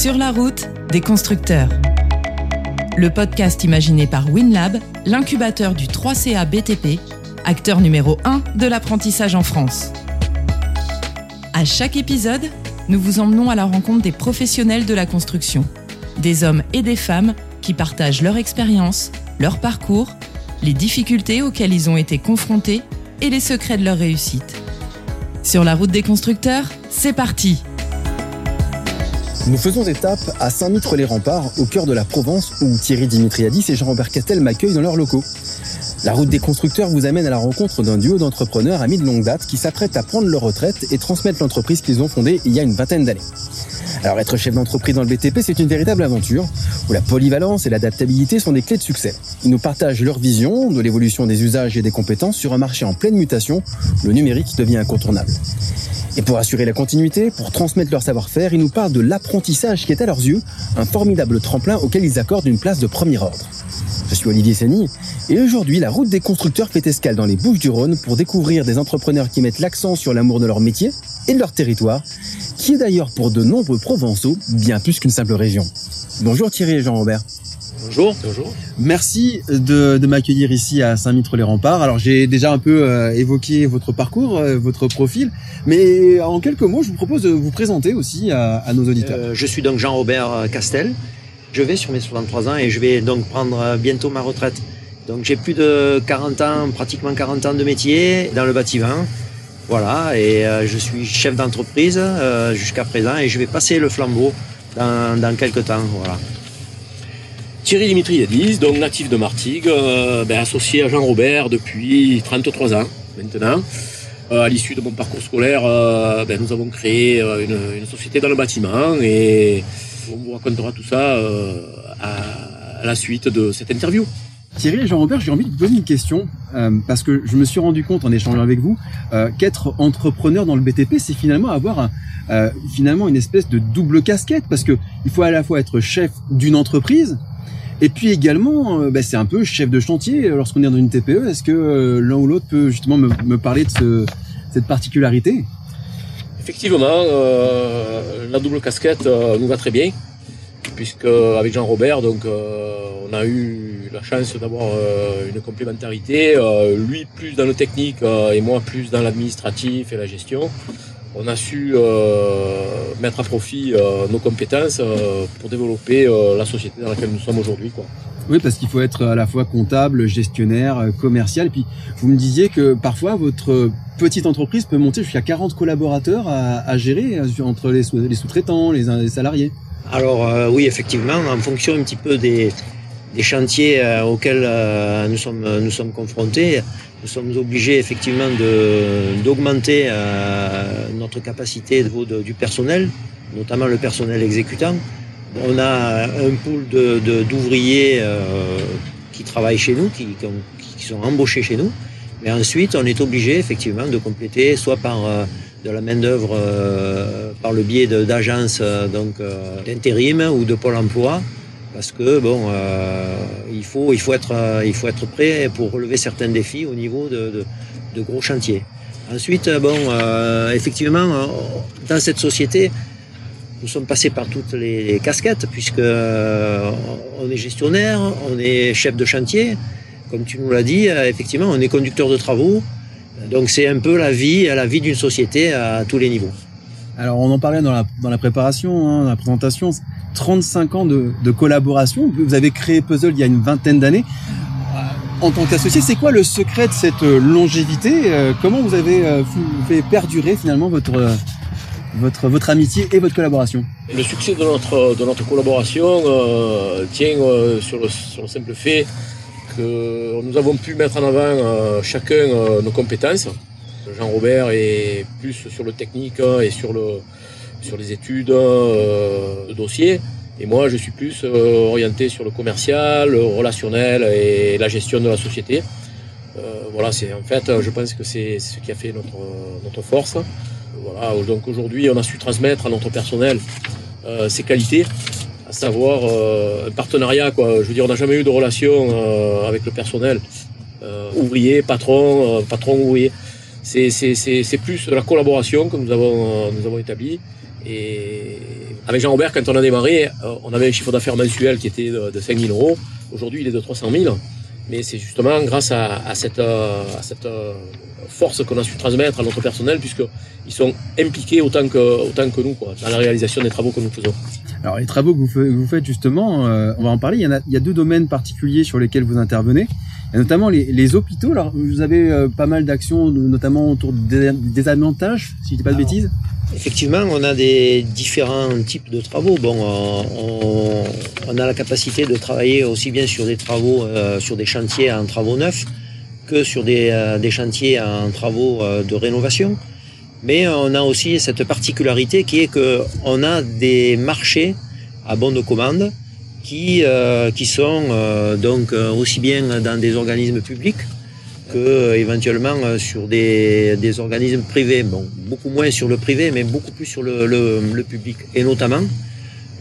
Sur la route des constructeurs. Le podcast imaginé par WinLab, l'incubateur du 3CA BTP, acteur numéro 1 de l'apprentissage en France. À chaque épisode, nous vous emmenons à la rencontre des professionnels de la construction, des hommes et des femmes qui partagent leur expérience, leur parcours, les difficultés auxquelles ils ont été confrontés et les secrets de leur réussite. Sur la route des constructeurs, c'est parti Nous faisons étape à Saint-Mitre-les-Remparts, au cœur de la Provence, où Thierry Dimitriadis et Jean-Robert Castel m'accueillent dans leurs locaux. La route des constructeurs vous amène à la rencontre d'un duo d'entrepreneurs amis de longue date qui s'apprêtent à prendre leur retraite et transmettre l'entreprise qu'ils ont fondée il y a une vingtaine d'années. Alors être chef d'entreprise dans le BTP, c'est une véritable aventure où la polyvalence et l'adaptabilité sont des clés de succès. Ils nous partagent leur vision de l'évolution des usages et des compétences sur un marché en pleine mutation. Le numérique devient incontournable. Et pour assurer la continuité, pour transmettre leur savoir-faire, ils nous parlent de l'apprentissage qui est à leurs yeux un formidable tremplin auquel ils accordent une place de premier ordre. Je suis Olivier Seny et aujourd'hui la route des constructeurs fait escale dans les Bouches du Rhône pour découvrir des entrepreneurs qui mettent l'accent sur l'amour de leur métier et de leur territoire, qui est d'ailleurs pour de nombreux Provençaux bien plus qu'une simple région. Bonjour Thierry et Jean-Robert. Bonjour. Bonjour. Merci de, de m'accueillir ici à Saint-Mitre-les-Remparts. Alors j'ai déjà un peu euh, évoqué votre parcours, euh, votre profil, mais en quelques mots, je vous propose de vous présenter aussi à, à nos auditeurs. Euh, je suis donc Jean-Robert Castel. Je vais sur mes 63 ans et je vais donc prendre bientôt ma retraite. Donc j'ai plus de 40 ans, pratiquement 40 ans de métier dans le bâtiment. Voilà, et je suis chef d'entreprise jusqu'à présent et je vais passer le flambeau dans, dans quelques temps. Voilà. Thierry Dimitriadis, donc natif de Martigues, euh, ben, associé à Jean-Robert depuis 33 ans maintenant. Euh, à l'issue de mon parcours scolaire, euh, ben, nous avons créé une, société dans le bâtiment et on vous racontera tout ça à, la suite de cette interview. Thierry et Jean-Robert, j'ai envie de vous poser une question parce que je me suis rendu compte en échangeant avec vous qu'être entrepreneur dans le BTP, c'est finalement avoir finalement une espèce de double casquette parce que il faut à la fois être chef d'une entreprise et puis également, bah, c'est un peu chef de chantier lorsqu'on est dans une TPE. Est-ce que l'un ou l'autre peut justement me, me parler de ce, cette particularité? Effectivement, la double casquette nous va très bien puisque avec Jean-Robert, donc on a eu la chance d'avoir euh, une complémentarité, euh, lui plus dans le technique euh, et moi plus dans l'administratif et la gestion. On a su mettre à profit nos compétences pour développer la société dans laquelle nous sommes aujourd'hui. Oui, parce qu'il faut être à la fois comptable, gestionnaire, commercial. Et puis, vous me disiez que parfois, votre petite entreprise peut monter jusqu'à 40 collaborateurs à, à gérer entre les sous-traitants, les, les, salariés. Alors, oui, effectivement, en fonction un petit peu des, des chantiers euh, auxquels euh, nous sommes nous sommes confrontés, nous sommes obligés effectivement de d'augmenter euh, notre capacité du personnel, notamment le personnel exécutant. On a un pool d'ouvriers qui travaillent chez nous, qui, sont embauchés chez nous, mais ensuite on est obligé effectivement de compléter soit par de la main d'œuvre par le biais d'agences d'intérim ou de pôle emploi parce que bon, euh, il faut être euh, prêt pour relever certains défis au niveau de gros chantiers. Ensuite, bon, euh, effectivement, dans cette société, nous sommes passés par toutes les casquettes puisque euh, on est gestionnaire, on est chef de chantier, comme tu nous l'as dit, euh, effectivement, on est conducteur de travaux. Donc c'est un peu la vie, la vie d'une société à tous les niveaux. Alors on en parlait dans la, dans la préparation, hein, dans la présentation. 35 ans de, de, collaboration. Vous avez créé Puzzle il y a une vingtaine d'années. En tant qu'associé, c'est quoi le secret de cette longévité Comment vous avez fait perdurer finalement votre, votre, votre amitié et votre collaboration? Le succès de notre, de notre collaboration euh, tient euh, sur, le, sur, le, simple fait que nous avons pu mettre en avant euh, chacun nos compétences. Jean-Robert est plus sur le technique et sur le, sur les études, euh, le dossier. Et moi, je suis plus euh, orienté sur le commercial, le relationnel et la gestion de la société. Euh, voilà, c'est en fait, je pense que c'est ce qui a fait notre, notre force. Voilà, donc aujourd'hui, on a su transmettre à notre personnel euh, ses qualités, à savoir un partenariat. Quoi. Je veux dire, on n'a jamais eu de relation avec le personnel, ouvrier, patron, patron, ouvrier c'est plus la collaboration que nous avons, nous avons établie. Et avec Jean-Robert, quand on a démarré, on avait un chiffre d'affaires mensuel qui était de, 5 000 euros. Aujourd'hui, il est de 300 000. Mais c'est justement grâce à, cette, à cette force qu'on a su transmettre à notre personnel, puisqu'ils sont impliqués autant que, nous quoi, dans la réalisation des travaux que nous faisons. Alors les travaux que vous, faites justement, euh, on va en parler, il y a deux domaines particuliers sur lesquels vous intervenez, et notamment les, les hôpitaux. Alors vous avez euh, pas mal d'actions, notamment autour des, des avantages, si je dis pas de bêtises. Effectivement, on a des différents types de travaux. Bon, on, on, a la capacité de travailler aussi bien sur des travaux, euh, sur des chantiers en travaux neufs, que sur des, euh, des chantiers en travaux euh, de rénovation. Mais on a aussi cette particularité qui est qu'on a des marchés à bon de commande qui, euh, qui sont donc aussi bien dans des organismes publics que éventuellement sur des, des, organismes privés. Bon, beaucoup moins sur le privé, mais beaucoup plus sur le, le, le public. Et notamment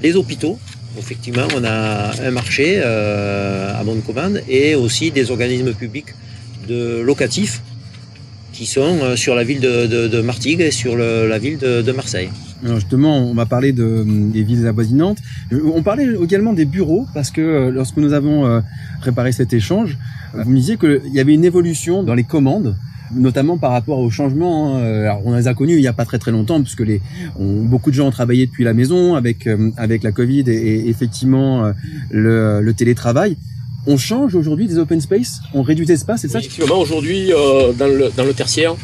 les hôpitaux. Effectivement, on a un marché à bonne commande et aussi des organismes publics de locatifs qui sont euh, sur la ville de, Martigues et sur la ville de, Marseille. Alors justement, on va parler de, des villes avoisinantes. On parlait également des bureaux parce que euh, lorsque nous avons euh, préparé cet échange, vous me disiez qu'il y avait une évolution dans les commandes notamment par rapport aux changements. Hein. Alors, on les a connus il n'y a pas très très longtemps, puisque les, beaucoup de gens ont travaillé depuis la maison avec avec la Covid et, effectivement le, le, télétravail on change aujourd'hui des open space, on réduit l'espace, c'est ça? Effectivement, aujourd'hui, euh, dans, le, dans le tertiaire,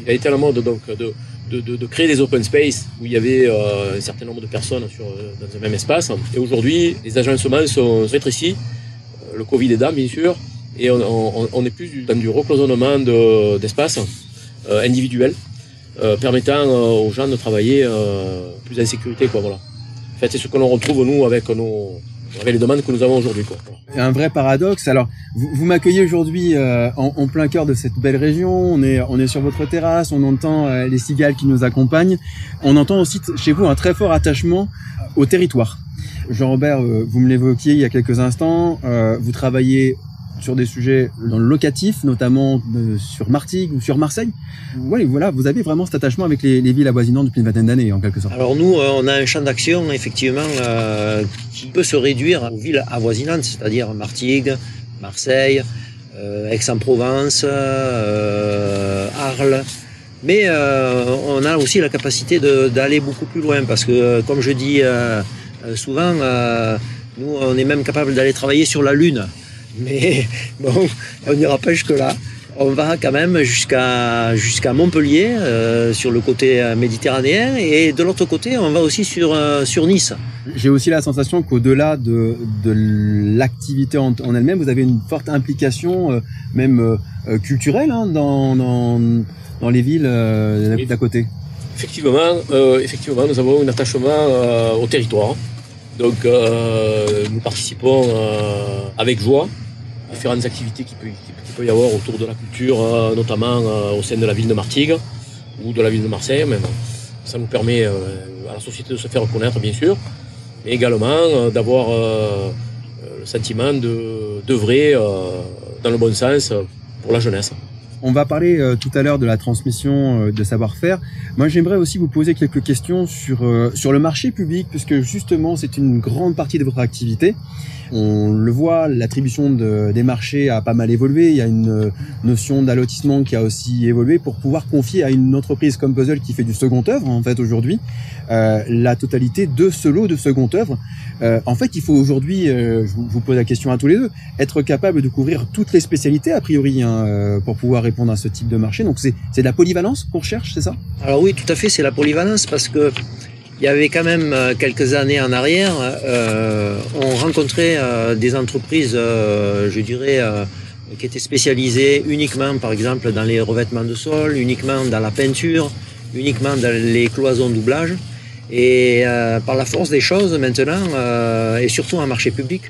il a été à mode donc, de, de, de, créer des open space où il y avait euh, un certain nombre de personnes sur, euh, dans un même espace. Et aujourd'hui, les agencements sont rétrécis. Le Covid est là, bien sûr. Et on, est plus dans du recloisonnement d'espace individuel, permettant aux gens de travailler plus en sécurité. Quoi, voilà. En fait, c'est ce que l'on retrouve, nous, avec nos, les demandes que nous avons aujourd'hui. Un vrai paradoxe. Alors, vous, vous m'accueillez aujourd'hui euh, en, plein cœur de cette belle région. On est, on est sur votre terrasse, on entend euh, les cigales qui nous accompagnent. On entend aussi chez vous un très fort attachement au territoire. Jean-Robert, euh, vous me l'évoquiez il y a quelques instants. vous travaillez sur des sujets dans le locatif, notamment euh, sur Martigues ou sur Marseille. Voilà, vous avez vraiment cet attachement avec les, villes avoisinantes depuis une vingtaine d'années, en quelque sorte. Alors nous, euh, on a un champ d'action, effectivement, euh, qui peut se réduire aux villes avoisinantes, c'est-à-dire Martigues, Marseille, Aix-en-Provence, Arles. Mais on a aussi la capacité d'aller beaucoup plus loin, parce que, comme je dis souvent, nous, on est même capable d'aller travailler sur la Lune. Mais bon, on n'ira pas jusque-là. On va quand même jusqu'à jusqu'à Montpellier, euh, sur le côté euh, méditerranéen, et de l'autre côté, on va aussi sur, euh, sur Nice. J'ai aussi la sensation qu'au-delà de, de l'activité en, elle-même, vous avez une forte implication, même culturelle, hein, dans, dans, dans, les villes d'à côté. Effectivement, effectivement, nous avons un attachement au territoire. Donc euh, nous participons euh, avec joie à différentes activités qu'il peut, peut, y avoir autour de la culture, euh, notamment au sein de la ville de Martigues ou de la ville de Marseille même. Ça nous permet à la société de se faire reconnaître bien sûr, mais également d'avoir le sentiment d'œuvrer dans le bon sens pour la jeunesse. On va parler euh, tout à l'heure de la transmission euh, de savoir-faire. Moi, j'aimerais aussi vous poser quelques questions sur euh, sur le marché public, puisque justement, c'est une grande partie de votre activité. On le voit, l'attribution de, des marchés a pas mal évolué. Il y a une notion d'allotissement qui a aussi évolué pour pouvoir confier à une entreprise comme Puzzle qui fait du second œuvre, en fait, aujourd'hui, la totalité de ce lot de second œuvre. En fait, il faut aujourd'hui, je, vous, pose la question à tous les deux, être capable de couvrir toutes les spécialités, a priori, hein, pour pouvoir à ce type de marché. Donc, c'est de la polyvalence qu'on recherche, c'est ça? Alors oui, tout à fait, c'est la polyvalence parce que il y avait quand même euh, quelques années en arrière, euh, on rencontrait euh, des entreprises, je dirais, qui étaient spécialisées uniquement, par exemple, dans les revêtements de sol, uniquement dans la peinture, uniquement dans les cloisons doublage. Et par la force des choses, maintenant, et surtout en marché public,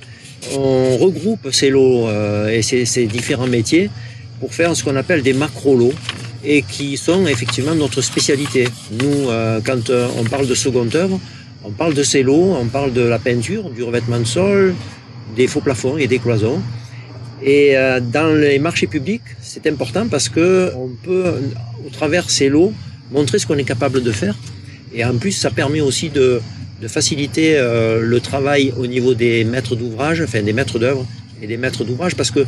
on regroupe ces lots et ces différents métiers pour faire ce qu'on appelle des macro-lots et qui sont effectivement notre spécialité. Nous, euh, quand euh, on parle de seconde œuvre, on parle de ces lots, on parle de la peinture, du revêtement de sol, des faux plafonds et des cloisons. Et euh, dans les marchés publics, c'est important parce que on peut, au travers ces lots, montrer ce qu'on est capable de faire. Et en plus, ça permet aussi de, de faciliter le travail au niveau des maîtres d'ouvrage, enfin des maîtres d'œuvre et des maîtres d'ouvrage, parce que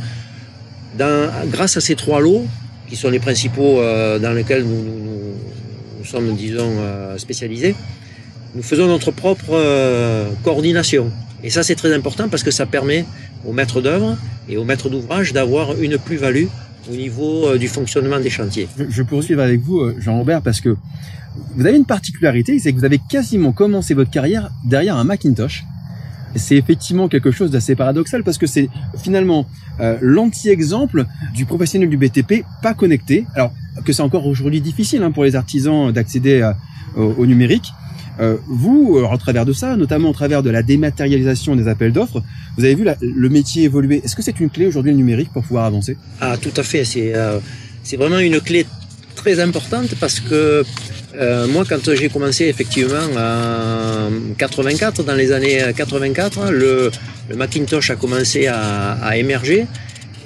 grâce à ces trois lots, qui sont les principaux euh, dans lesquels nous, sommes, disons, euh, spécialisés, nous faisons notre propre euh, coordination. Et ça, c'est très important parce que ça permet aux maîtres d'œuvre et aux maîtres d'ouvrage d'avoir une plus-value au niveau du fonctionnement des chantiers. Je, je poursuivre avec vous, Jean-Robert, parce que vous avez une particularité, c'est que vous avez quasiment commencé votre carrière derrière un Macintosh. C'est effectivement quelque chose d'assez paradoxal parce que c'est finalement euh, l'anti-exemple du professionnel du BTP pas connecté. Alors que c'est encore aujourd'hui difficile hein, pour les artisans d'accéder à- au, au numérique. Euh, vous, euh, au travers de ça, notamment au travers de la dématérialisation des appels d'offres, vous avez vu la- le métier évoluer. Est-ce que c'est une clé aujourd'hui le numérique pour pouvoir avancer? Ah, tout à fait. C'est euh, c'est vraiment une clé très importante parce que euh, moi, quand j'ai commencé effectivement en 84, dans les années 84, le, le Macintosh a commencé à, à émerger.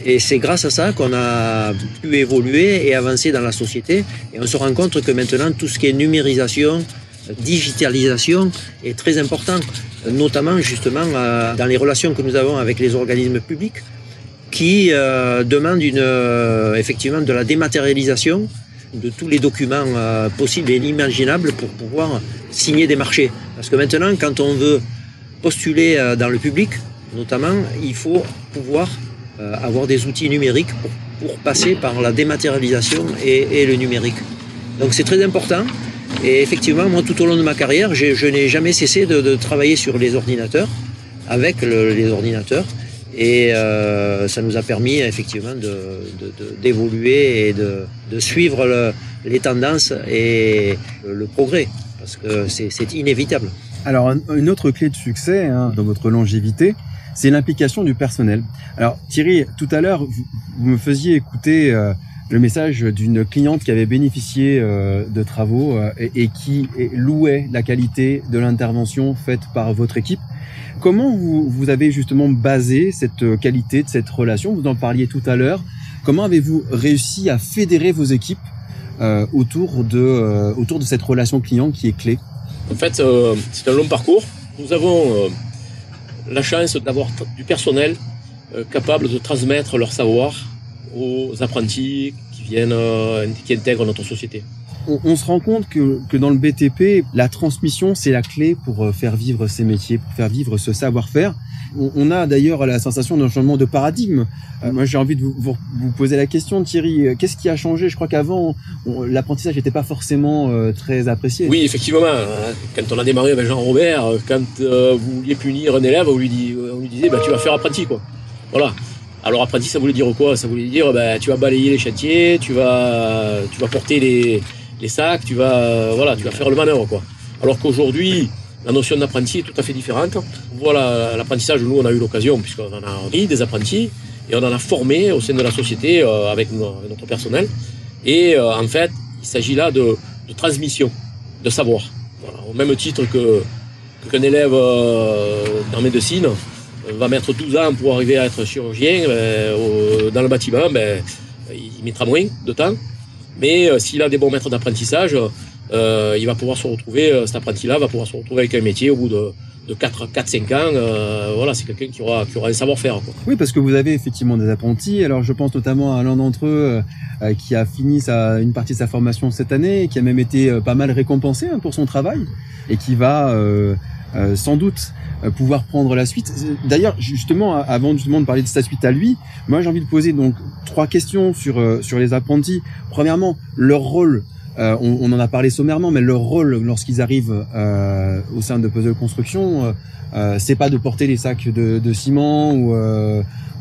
Et c'est grâce à ça qu'on a pu évoluer et avancer dans la société. Et on se rend compte que maintenant, tout ce qui est numérisation, digitalisation est très important, notamment justement euh, dans les relations que nous avons avec les organismes publics qui euh, demandent une, effectivement de la dématérialisation de tous les documents euh, possibles et imaginables pour pouvoir signer des marchés. Parce que maintenant, quand on veut postuler euh, dans le public, notamment, il faut pouvoir euh, avoir des outils numériques pour, passer par la dématérialisation et, le numérique. Donc c'est très important. Et effectivement, moi, tout au long de ma carrière, je n'ai jamais cessé de, travailler sur les ordinateurs, avec le- les ordinateurs. Et euh, ça nous a permis effectivement de- de- de- d'évoluer et de, de suivre le- les tendances et le, progrès, parce que c'est inévitable. Alors, un- une autre clé de succès hein, dans votre longévité, c'est l'implication du personnel. Alors, Thierry, tout à l'heure, vous, vous me faisiez écouter euh, le message d'une cliente qui avait bénéficié euh, de travaux euh, et, qui louait la qualité de l'intervention faite par votre équipe. Comment vous, vous avez justement basé cette euh, qualité de cette relation? Vous en parliez tout à l'heure. Comment avez-vous réussi à fédérer vos équipes euh, autour de euh, autour de cette relation client qui est clé? En fait, euh, c'est un long parcours. Nous avons la chance d'avoir du personnel capable de transmettre leur savoir aux apprentis qui viennent, euh, qui intègrent notre société. on, on se rend compte que, que dans le BTP, la transmission, c'est la clé pour euh, faire vivre ces métiers, pour faire vivre ce savoir-faire. On, on a d'ailleurs la sensation d'un changement de paradigme. Euh, moi, j'ai envie de vous, vous, vous poser la question, Thierry. Qu'est-ce qui a changé? Je crois qu'avant, l'apprentissage n'était pas forcément euh, très apprécié. Oui, effectivement, euh, quand on a démarré avec Jean-Robert, quand euh, vous vouliez punir un élève, on lui, dit, on lui disait bah, tu vas faire apprenti. quoi. Voilà. Alors apprenti, ça voulait dire quoi? Ça voulait dire bah, tu vas balayer les chantiers, tu vas, tu vas porter les, sacs, tu vas, euh, voilà, tu vas faire le manœuvre. Quoi. Alors qu'aujourd'hui, la notion d'apprenti est tout à fait différente. Voilà, l'apprentissage, nous, on a eu l'occasion, puisqu'on en a pris des apprentis, et on en a formé au sein de la société euh, avec, no- avec notre personnel. Et euh, en fait, il s'agit là de, transmission, de savoir. Au même titre que qu'un élève en médecine va mettre 12 ans pour arriver à être chirurgien euh, dans le bâtiment, ben, il mettra moins de temps. Mais euh, s'il a des bons maîtres d'apprentissage, euh, il va pouvoir se retrouver, euh, cet apprenti-là va pouvoir se retrouver avec un métier au bout de, de 4-5 ans. euh, voilà, c'est quelqu'un qui aura, qui un savoir-faire. Oui, parce que vous avez effectivement des apprentis. Alors, je pense notamment à l'un d'entre eux euh, euh, qui a fini sa, une partie de sa formation cette année qui a même été euh, pas mal récompensé hein, pour son travail et qui va euh, sans doute euh, pouvoir prendre la suite. D'ailleurs, justement, avant justement de parler de sa suite à lui, moi j'ai envie de poser donc trois questions sur euh, sur les apprentis. Premièrement, leur rôle. On, on en a parlé sommairement, mais leur rôle lorsqu'ils arrivent au sein de Puzzle Construction, c'est pas de porter les sacs de, de ciment ou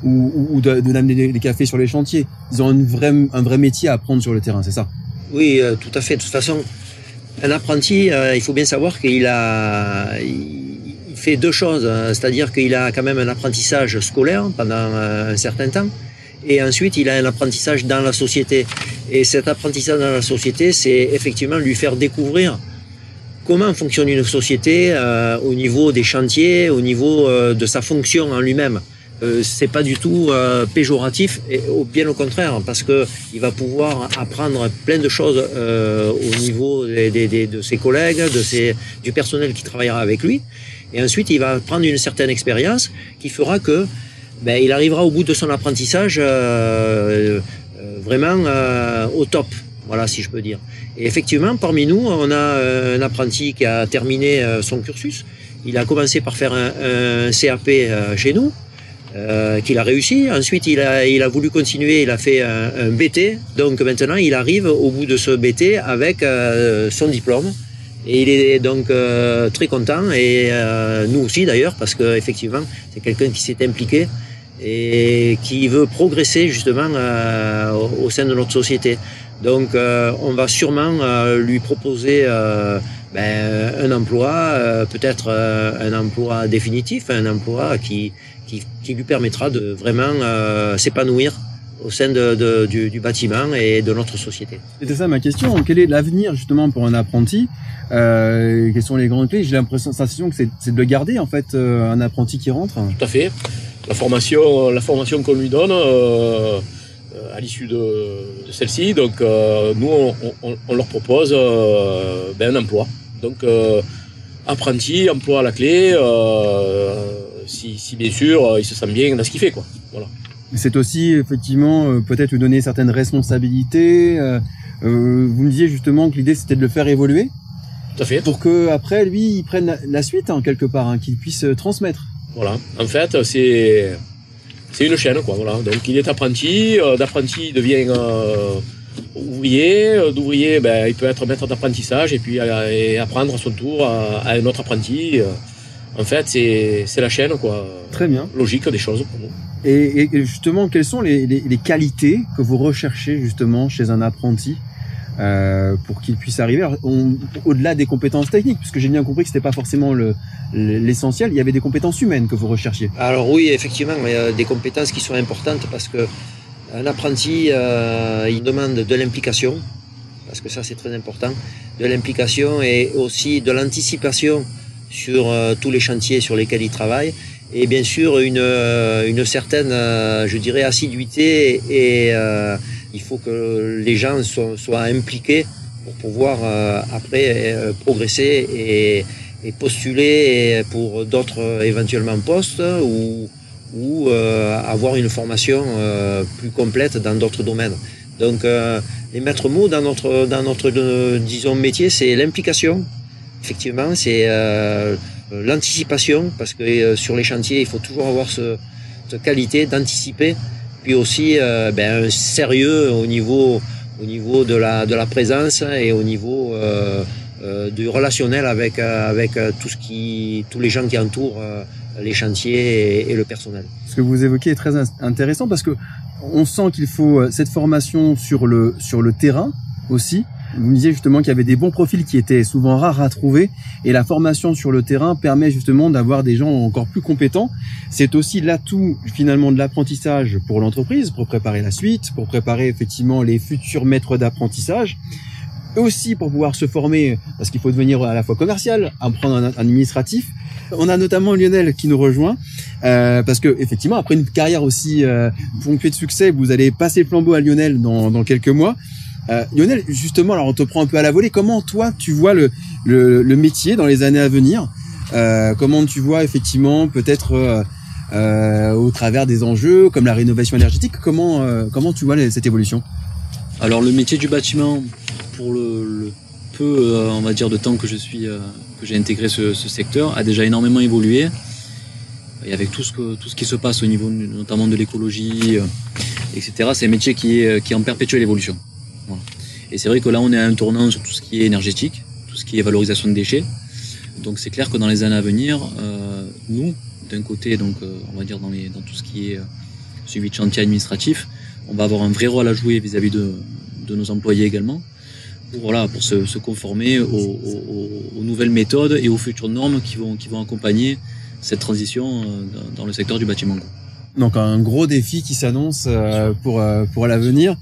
ou, ou- de, de les cafés sur les chantiers. Ils ont une vraie, un vrai métier à apprendre sur le terrain, c'est ça? Oui, tout à fait. De toute façon, un apprenti, euh, il faut bien savoir qu'il a, fait deux choses. hein. C'est-à-dire qu'il a quand même un apprentissage scolaire pendant euh, un certain temps. Et ensuite, il a un apprentissage dans la société. Et cet apprentissage dans la société, c'est effectivement lui faire découvrir comment fonctionne une société euh, au niveau des chantiers, au niveau de sa fonction en lui-même. Euh, c'est pas du tout euh, péjoratif, et bien au contraire, parce que il va pouvoir apprendre plein de choses euh, au niveau de ses collègues, de ses, du personnel qui travaillera avec lui, et ensuite il va prendre une certaine expérience qui fera que ben, il arrivera au bout de son apprentissage vraiment au top. Voilà, si je peux dire. Et effectivement, parmi nous, on a un apprenti qui a terminé son cursus. Il a commencé par faire un, un CAP chez nous. Euh, qu'il a réussi. Ensuite, il a, voulu continuer, il a fait un, un, BT. Donc maintenant, il arrive au bout de ce BT avec euh, son diplôme. Et il est donc euh, très content, et nous aussi d'ailleurs, parce qu'effectivement, c'est quelqu'un qui s'est impliqué et qui veut progresser justement au sein de notre société. Donc on va sûrement lui proposer ben, un emploi, peut-être un emploi définitif, un emploi qui, qui, lui permettra de vraiment euh, s'épanouir au sein de, du, bâtiment et de notre société. C'était ça ma question. Quel est l'avenir justement pour un apprenti euh, Quelles sont les grandes clés? J'ai l'impression, sensation que c'est de le garder en fait, euh, un apprenti qui rentre. Tout à fait. La formation, la formation qu'on lui donne euh, à l'issue de, de celle-ci, donc nous on, on, leur propose ben, un emploi. Donc apprenti, emploi à la clé si, si, bien sûr euh, il se sent bien dans ce qu'il fait quoi. Voilà. C'est aussi effectivement euh, peut-être lui donner certaines responsabilités. Euh, vous me disiez justement que l'idée c'était de le faire évoluer. Tout à fait. Pour que après lui il prenne la, suite en hein, quelque part, hein, qu'il puisse transmettre. Voilà. En fait c'est c'est une chaîne quoi. Voilà. Donc il est apprenti, d'apprenti il devient ouvrier, d'ouvrier ben, il peut être maître d'apprentissage et puis apprendre à son tour à, un autre apprenti. En fait, c'est la chaîne, quoi. Très bien. Logique des choses pour nous. Et, justement, quelles sont les, qualités que vous recherchez justement chez un apprenti euh, pour qu'il puisse arriver? Au-delà des compétences techniques, puisque j'ai bien compris que c'était pas forcément l'essentiel, il y avait des compétences humaines que vous recherchiez. Alors oui, effectivement, il y a des compétences qui sont importantes parce que un apprenti, euh, il demande de l'implication, parce que ça c'est très important, de l'implication et aussi de l'anticipation sur euh, tous les chantiers sur lesquels il travaille et bien sûr une, euh, une certaine, euh, je dirais, assiduité et il faut que les gens soient, impliqués pour pouvoir après progresser et, et, postuler pour d'autres éventuellement postes ou, ou avoir une formation plus complète dans d'autres domaines. Donc les maîtres mots dans notre, dans notre disons, métier, c'est l'implication, effectivement, c'est euh, l'anticipation, parce que euh, sur les chantiers, il faut toujours avoir ce, cette qualité d'anticiper, puis aussi euh, ben, un sérieux au niveau, au niveau de, la, de la présence et au niveau du relationnel avec, avec tout ce qui, tous les gens qui entourent les chantiers et, le personnel. Ce que vous évoquez est très intéressant parce que on sent qu'il faut cette formation sur le, sur le terrain aussi, vous me disiez justement qu'il y avait des bons profils qui étaient souvent rares à trouver et la formation sur le terrain permet justement d'avoir des gens encore plus compétents. C'est aussi l'atout finalement de l'apprentissage pour l'entreprise, pour préparer la suite, pour préparer effectivement les futurs maîtres d'apprentissage aussi pour pouvoir se former, parce qu'il faut devenir à la fois commercial, apprendre un administratif. On a notamment Lionel qui nous rejoint, euh, parce que effectivement, après une carrière aussi euh, ponctuée de succès, vous allez passer le flambeau à Lionel dans, dans quelques mois. Euh, Lionel, justement, alors on te prend un peu à la volée. Comment toi tu vois le, métier dans les années à venir? Euh, Comment tu vois effectivement peut-être euh, au travers des enjeux comme la rénovation énergétique Comment tu vois cette évolution? Alors le métier du bâtiment, pour le, peu on va de temps que je suis que j'ai intégré ce, secteur, a déjà énormément évolué. Et avec tout ce que tout ce qui se passe au niveau notamment de l'écologie, etc. C'est un métier qui est qui est en perpétuelle évolution. Et c'est vrai que là, on est à un tournant sur tout ce qui est énergétique, tout ce qui est valorisation de déchets. Donc c'est clair que dans les années à venir, euh, nous, d'un côté, donc euh, on va dire dans, tout ce qui est euh, suivi de chantier administratif, on va avoir un vrai rôle à jouer vis-à-vis de, nos employés également, pour, pour se, conformer aux, nouvelles méthodes et aux futures normes qui vont, qui vont accompagner cette transition dans le secteur du bâtiment. Donc un gros défi qui s'annonce euh, pour euh, pour l'avenir.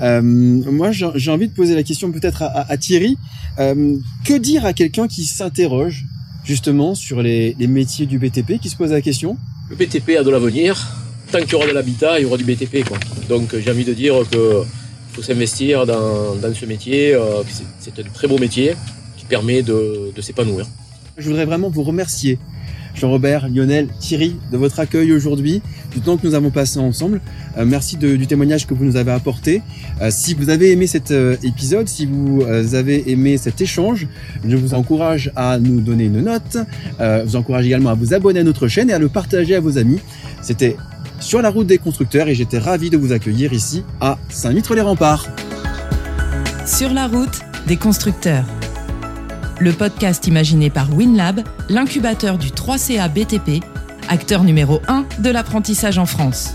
Euh, moi, j'ai envie de poser la question peut-être à, à, Thierry. que dire à quelqu'un qui s'interroge justement sur les, les, métiers du BTP, qui se pose la question? Le BTP a de l'avenir. tant qu'il y aura de l'habitat, il y aura du BTP. Quoi. Donc j'ai envie de dire qu'il faut s'investir dans, ce métier. Euh, c'est un très beau métier qui permet de, s'épanouir. Je voudrais vraiment vous remercier, Jean-Robert, Lionel, Thierry, de votre accueil aujourd'hui, du temps que nous avons passé ensemble. Euh, merci du témoignage que vous nous avez apporté. Euh, si vous avez aimé cet épisode, si vous avez aimé cet échange, je vous encourage à nous donner une note. je vous encourage également à vous abonner à notre chaîne et à le partager à vos amis. C'était sur la route des constructeurs et j'étais ravi de vous accueillir ici à Saint-Mitre-les-Remparts. Sur la route des constructeurs. Le podcast imaginé par WinLab, l'incubateur du 3CA BTP, acteur numéro 1 de l'apprentissage en France.